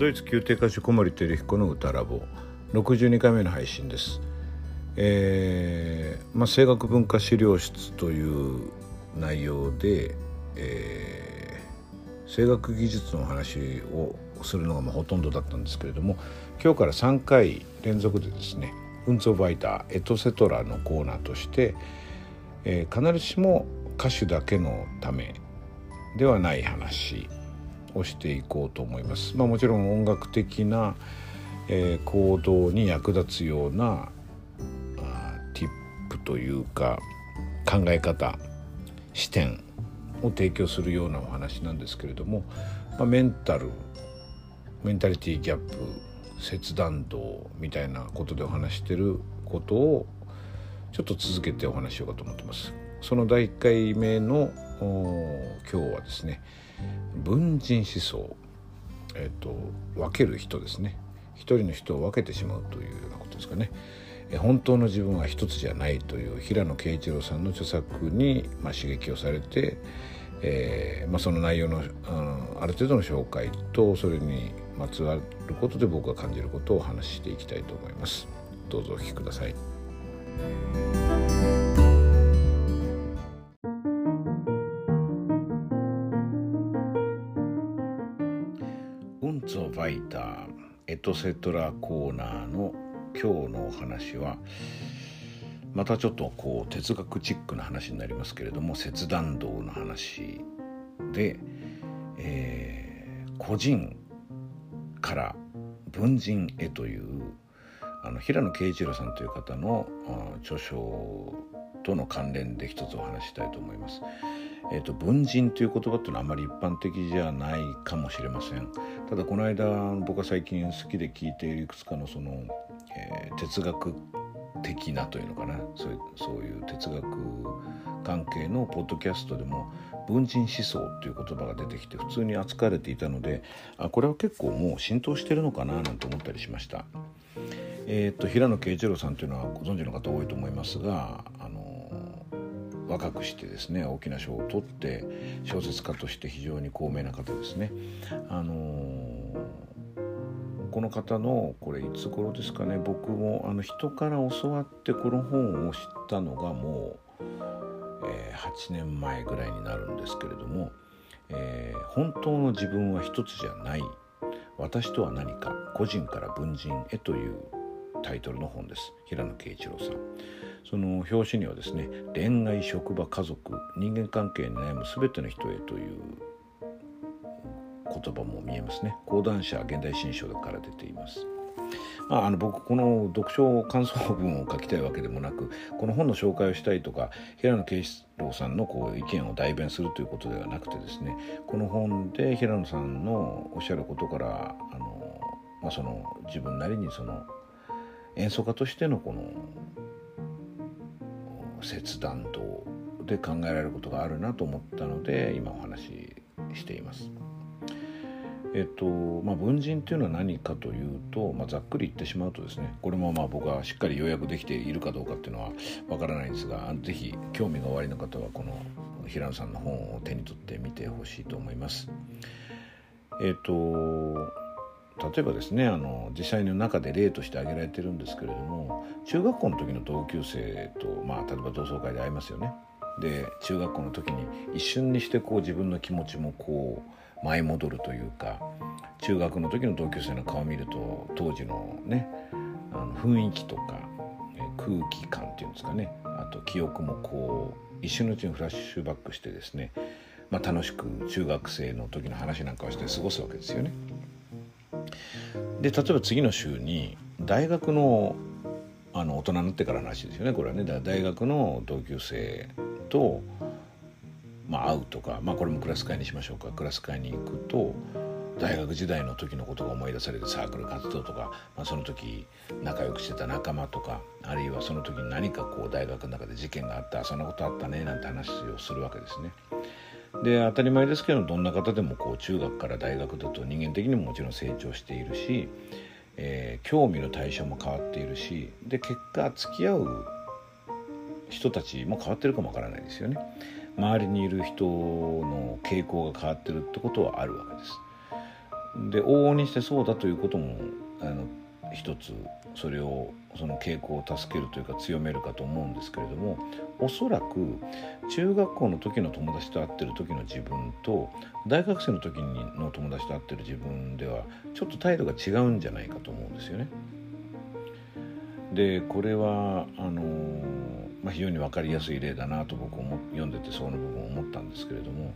ドイツ宮廷歌手小森照彦の歌ラボ。62回目の配信です。えー、まあ、声楽文化資料室という内容で、えー、声楽技術の話をするのがまあほとんどだったんですけれども今日から3回連続でですね「ウンゾバイターエトセトラ」のコーナーとして、えー、必ずしも歌手だけのためではない話をしていこうと思います。まあ、もちろん音楽的な、えー、行動に役立つようなあティップというか考え方視点を提供するようなお話なんですけれども、まあ、メンタルメンタリティーギャップ切断道みたいなことでお話してることをちょっと続けてお話しようかと思ってます。その第1回目の今日はですね文人思想、えーと、分ける人ですね一人の人を分けてしまうというようなことですかね。本当の自分は一つじゃないという平野啓一郎さんの著作に、まあ、刺激をされて、えーまあ、その内容の、うん、ある程度の紹介とそれにまつわることで僕が感じることをお話ししていきたいと思います。どうぞお聞きください。エトセトラコーナーの今日のお話はまたちょっとこう哲学チックな話になりますけれども切断道の話で、えー、個人から文人へというあの平野啓一郎さんという方の著書との関連で一つお話したいと思います。えーと、文人という言葉っていうのはあまり一般的じゃないかもしれませんただこの間僕は最近好きで聞いているいくつかのその、えー、哲学的なというのかなそういうそういう哲学関係のポッドキャストでも文人思想という言葉が出てきて普通に扱われていたのであこれは結構もう浸透してるのかななんて思ったりしました。えーと、平野啓一郎さんというのはご存知の方多いと思いますが若くしてですね大きな賞を取って小説家として非常に高名な方ですね。あのー、この方のこれいつ頃ですかね僕もあの人から教わってこの本を知ったのがもう、えー、8年前ぐらいになるんですけれども「えー、本当の自分は一つじゃない私とは何か個人から文人へ」というタイトルの本です平野啓一郎さん。その表紙にはですね恋愛職場家族人間関係に悩む全ての人へという言葉も見えますね講談社現代新書から出ています。まあ、あの僕この読書感想文を書きたいわけでもなくこの本の紹介をしたいとか平野啓一郎さんのこう意見を代弁するということではなくてですねこの本で平野さんのおっしゃることからあの、まあ、その自分なりにその演奏家としてのこの切断とで考えられることがあるなと思ったので今お話ししています。えっとまあ、文人というのは何かというと、まあ、ざっくり言ってしまうとですねこれもまあ僕はしっかり要約できているかどうかっていうのはわからないんですが是非興味がおありの方はこの平野さんの本を手に取ってみてほしいと思います。えっと例えばですねあの実際の中で例として挙げられてるんですけれども中学校の時の同級生と、まあ、例えば同窓会で会いますよね。で中学校の時に一瞬にしてこう自分の気持ちもこう舞い戻るというか中学の時の同級生の顔を見ると当時のねあの雰囲気とか空気感っていうんですかねあと記憶もこう一瞬のうちにフラッシュバックしてですね、まあ、楽しく中学生の時の話なんかをして過ごすわけですよね。で例えば次の週に大学のあの大人になってからの話ですよね。これはね。大学の同級生と、まあ、会うとか、まあ、これもクラス会にしましょうか。クラス会に行くと大学時代の時のことが思い出されてサークル活動とか、まあ、その時仲良くしてた仲間とかあるいはその時に何かこう大学の中で事件があったそんなことあったねなんて話をするわけですね。で当たり前ですけどどんな方でもこう中学から大学だと人間的にももちろん成長しているし、えー、興味の対象も変わっているしで結果付き合う人たちも変わってるかもわからないですよね。周りにいる人の傾向が変わってるってことはあるわけです。で往々にしてそうだということもあの一つそれをその傾向を助けるというか強めるかと思うんですけれどもおそらく中学校の時の友達と会ってる時の自分と大学生の時の友達と会ってる自分ではちょっと態度が違うんじゃないかと思うんですよね。でこれはあのまあ、非常に分かりやすい例だなと僕も読んでてその部分思ったんですけれども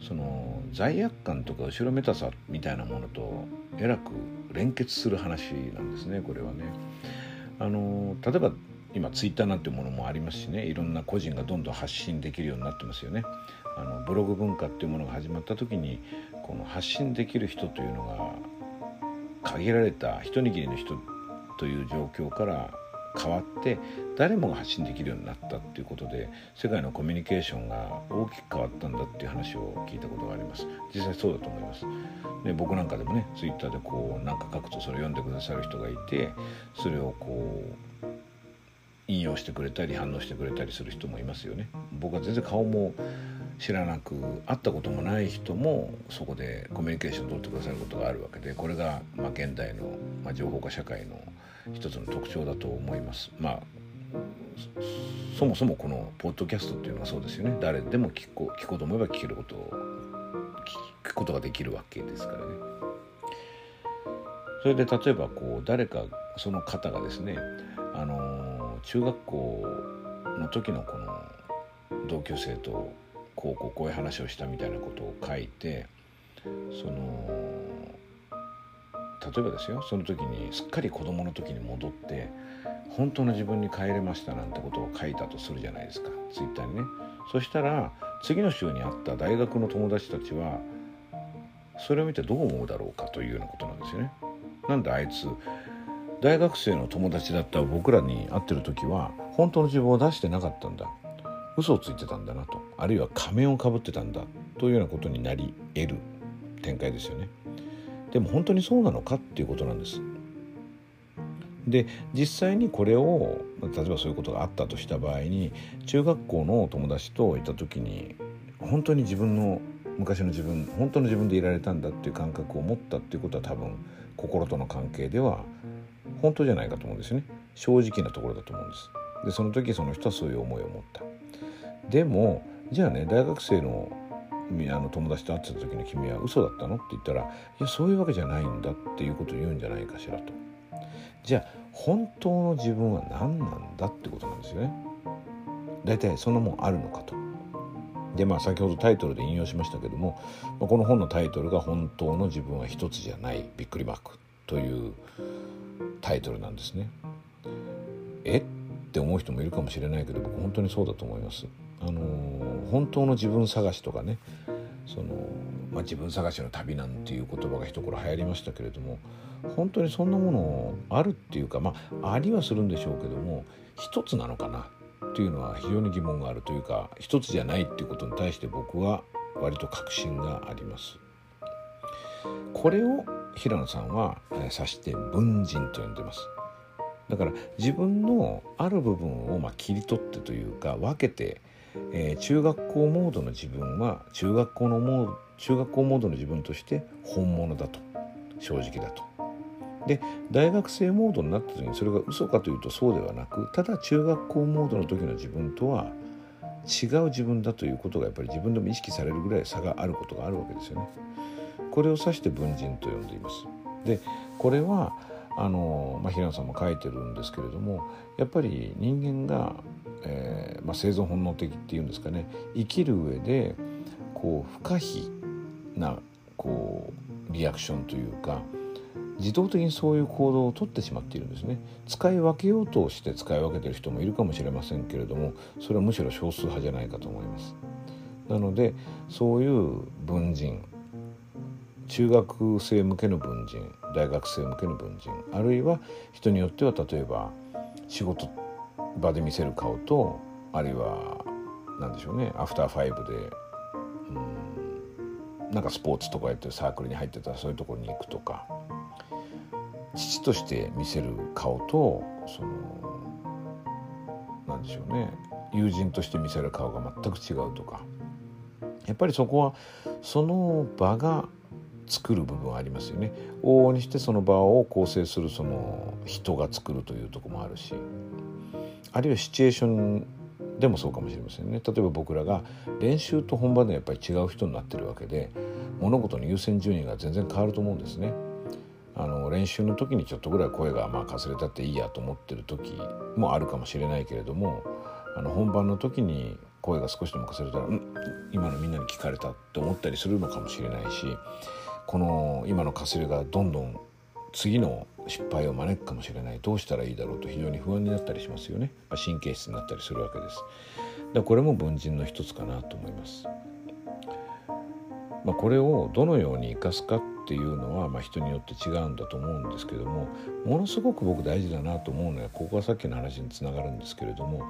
その罪悪感とか後ろめたさみたいなものとえらく連結する話なんですねこれはね。あの例えば今ツイッターなんていうものもありますしねいろんな個人がどんどん発信できるようになってますよね。あのブログ文化っていうものが始まった時にこの発信できる人というのが限られた一握りの人という状況から変わって誰もが発信できるようになったっていうことで世界のコミュニケーションが大きく変わったんだっていう話を聞いたことがあります実際そうだと思いますで僕なんかでもねツイッターでこう何か書くとそれを読んでくださる人がいてそれをこう引用してくれたり反応してくれたりする人もいますよね僕は全然顔も知らなく会ったこともない人もそこでコミュニケーションを取ってくださることがあるわけでこれがまあ現代のまあ情報化社会の一つの特徴だと思います。まあそもそもこのポッドキャストっていうのはそうですよね誰でも聞こ聞こうと思えば聞けることを聞くことができるわけですからね。それで例えばこう誰かその方がですねあの中学校の時のこの同級生とこうこうこういう話をしたみたいなことを書いてその例えばですよその時にすっかり子供の時に戻って本当の自分に帰れましたなんてことを書いたとするじゃないですかツイッターにねそしたら次の週に会った大学の友達たちはそれを見てどう思うだろうかというようなことなんですよね。なんであいつ大学生の友達だった僕らに会ってる時は本当の自分を出してなかったんだ。嘘をついてたんだなと。あるいは仮面をかぶってたんだというようなことになり得る展開ですよね。でも本当にそうなのかっていうことなんです。で実際にこれを例えばそういうことがあったとした場合に中学校の友達といた時に本当に自分の昔の自分本当の自分でいられたんだっていう感覚を持ったっていうことは多分心との関係では本当じゃないかと思うんですよね。正直なところだと思うんです。でその時その人はそういう思いを持った。でもじゃあね大学生のあの友達と会ってた時に君は嘘だったのって言ったらいやそういうわけじゃないんだっていうことを言うんじゃないかしらと。じゃあ本当の自分は何なんだってことなんですよね。大体そんなもんあるのかと。でまあ先ほどタイトルで引用しましたけどもまあこの本のタイトルが「本当の自分は一つじゃない」びっくりマークというタイトルなんですね。え？って思う人もいるかもしれないけど僕本当にそうだと思います。あの本当の自分探しとかねその、まあ、自分探しの旅なんていう言葉が一頃流行りましたけれども本当にそんなものあるっていうかまあありはするんでしょうけども一つなのかな。っていうのは非常に疑問があるというか一つじゃないっていうことに対して僕は割と確信があります。これを平野さんは指して文人と呼んでます。だから自分のある部分をま切り取ってというか分けてえー、中学校モードの自分は中学校のモード中学校モードの自分として本物だと正直だと。で大学生モードになった時にそれが嘘かというとそうではなくただ中学校モードの時の自分とは違う自分だということがやっぱり自分でも意識されるぐらい差があることがあるわけですよね。これを指して文人と呼んでいます。でこれはあの、まあ、平野さんも書いてるんですけれどもやっぱり人間がえーまあ、生存本能的っていうんですかね生きる上でこう不可避なこうリアクションというか自動的にそういう行動をとってしまっているんですね。使い分けようとして使い分けてる人もいるかもしれませんけれどもそれはむしろ少数派じゃないかと思います。なのでそういう文人中学生向けの文人大学生向けの文人あるいは人によっては例えば仕事場で見せる顔とあるいは何でしょうねアフターファイブでうんなんかスポーツとかやってるサークルに入ってたらそういうところに行くとか父として見せる顔とその何でしょうね。友人として見せる顔が全く違うとか。やっぱりそこはその場が作る部分ありますよね。往々にしてその場を構成するその人が作るというとこもあるし。あるいはシチュエーションでもそうかもしれませんね。例えば僕らが練習と本番でやっぱり違う人になってるわけで物事の優先順位が全然変わると思うんですね。あの練習の時にちょっとぐらい声がまあかすれたっていいやと思ってる時もあるかもしれないけれどもあの本番の時に声が少しでもかすれたら「うん今のみんなに聞かれた」って思ったりするのかもしれないしこの今のかすれがどんどん次の失敗を招くかもしれない。どうしたらいいだろうと非常に不安になったりしますよね、まあ、神経質になったりするわけです。だこれも文人の一つかなと思います、まあ、これをどのように生かすかっていうのは、まあ、人によって違うんだと思うんですけどもものすごく僕大事だなと思うのはここはさっきの話につながるんですけれども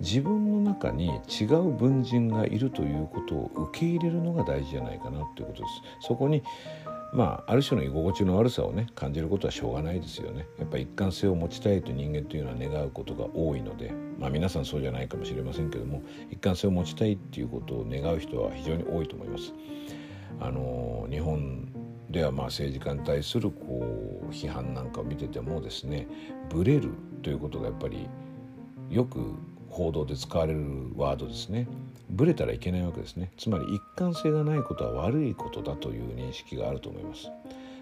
自分の中に違う文人がいるということを受け入れるのが大事じゃないかなということです。そこにまあ、ある種の居心地の悪さをね感じることはしょうがないですよねやっぱ一貫性を持ちたいと人間というのは願うことが多いのでまあ皆さんそうじゃないかもしれませんけども一貫性を持ちたいっていうことを願う人は非常に多いと思いますあの日本ではまあ政治家に対するこう批判なんかを見ててもですねブレるということがやっぱりよく報道で使われるワードですね。ブレたらいけないわけですね。つまり一貫性がないことは悪いことだという認識があると思います。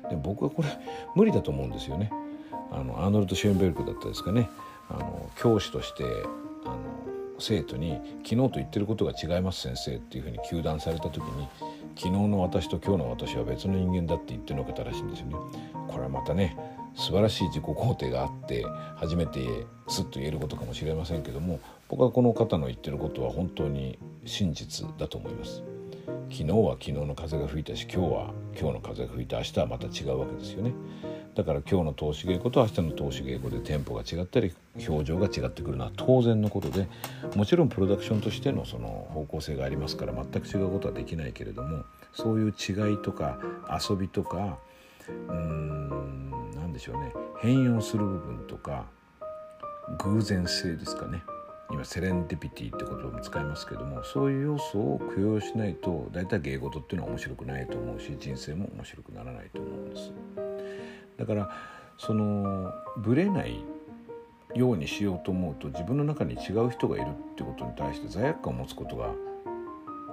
で僕はこれ無理だと思うんですよね。あのアーノルド・シェーンベルクだったですかね。あの教師としてあの生徒に「昨日と言ってることが違います先生」っていうふうに糾弾された時に昨日の私と今日の私は別の人間だって言ってるのが正しいんですよね。これはまたね素晴らしい自己肯定があって初めてすっと言えることかもしれませんけども僕はこの方の言ってることは本当に真実だと思います。昨日は昨日の風が吹いたし今日は今日の風が吹いて明日はまた違うわけですよね。だから今日の投資稽古と明日の投資稽古でテンポが違ったり表情が違ってくるのは当然のことでもちろんプロダクションとしてのその方向性がありますから全く違うことはできないけれどもそういう違いとか遊びとかうーん何でしょうね変容する部分とか偶然性ですかね。今セレンディピティって言葉も使いますけどもそういう要素を許容しないと大体芸事っていうのは面白くないと思うし人生も面白くならないと思うんです。だからそのブレないようにしようと思うと自分の中に違う人がいるってことに対して罪悪感を持つことが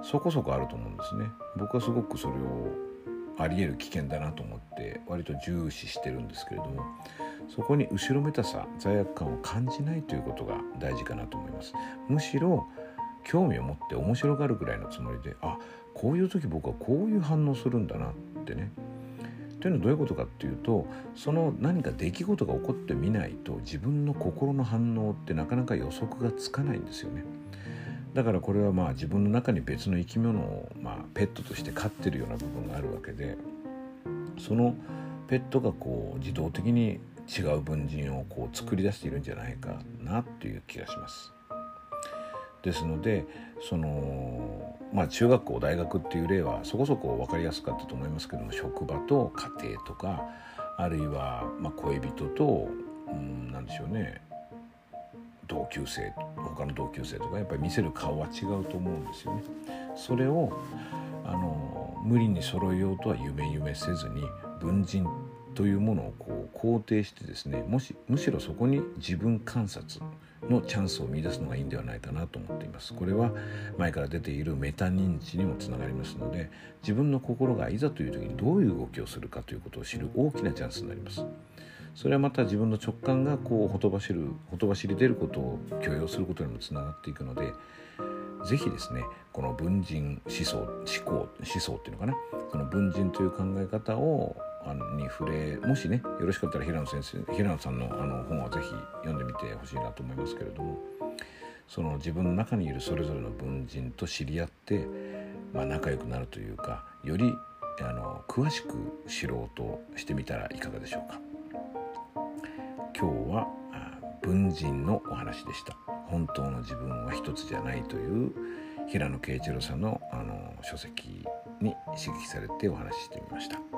そこそこあると思うんですね。僕はすごくそれをあり得る危険だなと思って割と重視してるんですけれどもそこに後ろめたさ罪悪感を感じないということが大事かなと思います。むしろ興味を持って面白がるぐらいのつもりであこういう時僕はこういう反応するんだなってねというのはどういうことかっていうとその何か出来事が起こってみないと自分の心の反応ってなかなか予測がつかないんですよね。だからこれはまあ自分の中に別の生き物をまあペットとして飼ってるような部分があるわけでそのペットがこう自動的に違う文人をこう作り出しているんじゃないかなという気がします。ですのでそのまあ中学校大学っていう例はそこそこ分かりやすかったと思いますけども職場と家庭とかあるいはま恋人と、うん、何でしょうね同級生他の同級生とかやっぱり見せる顔は違うと思うんですよね。それをあの無理に揃えようとは夢夢せずに文人というものをこう肯定してですねもしむしろそこに自分観察のチャンスを見出すのがいいんではないかなと思っています。これは前から出ているメタ認知にもつながりますので自分の心がいざという時にどういう動きをするかということを知る大きなチャンスになります。それはまた自分の直感がこうほとばしるほとばしり出ることを許容することにもつながっていくので是非ですねこの文人思想思考思想っていうのかな？その文人という考え方をあのに触れもしねよろしかったら平野先生平野さんのあの本は是非読んでみてほしいなと思いますけれどもその自分の中にいるそれぞれの文人と知り合って、まあ、仲良くなるというかよりあの詳しく知ろうとしてみたらいかがでしょうか。今日は文人のお話でした。本当の自分は一つじゃないという平野啓一郎さんのあの書籍に刺激されてお話ししてみました。